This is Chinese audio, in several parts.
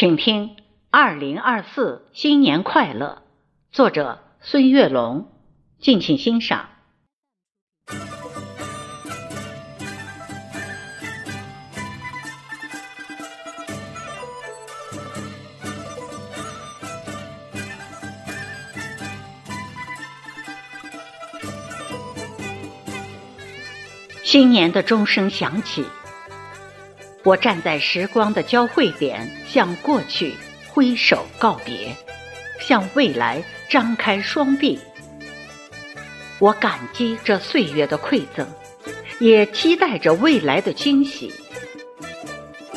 请听《二零二四新年快乐》，作者孙月龙，敬请欣赏。新年的钟声响起。我站在时光的交汇点，向过去挥手告别，向未来张开双臂。我感激这岁月的馈赠，也期待着未来的惊喜。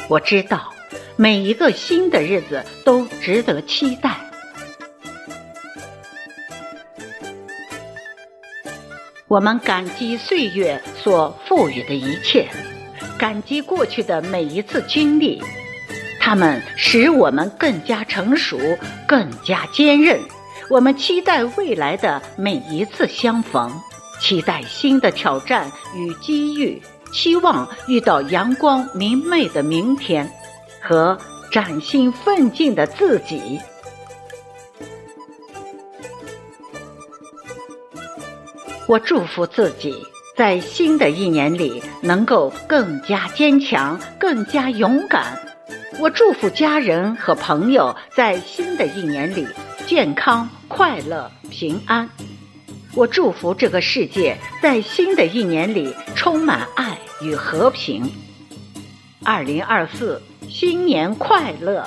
我知道，每一个新的日子都值得期待。我们感激岁月所赋予的一切。感激过去的每一次经历，它们使我们更加成熟、更加坚韧。我们期待未来的每一次相逢，期待新的挑战与机遇，期望遇到阳光明媚的明天和崭新奋进的自己。我祝福自己。在新的一年里，能够更加坚强、更加勇敢。我祝福家人和朋友在新的一年里健康、快乐、平安。我祝福这个世界在新的一年里充满爱与和平。二零二四，新年快乐！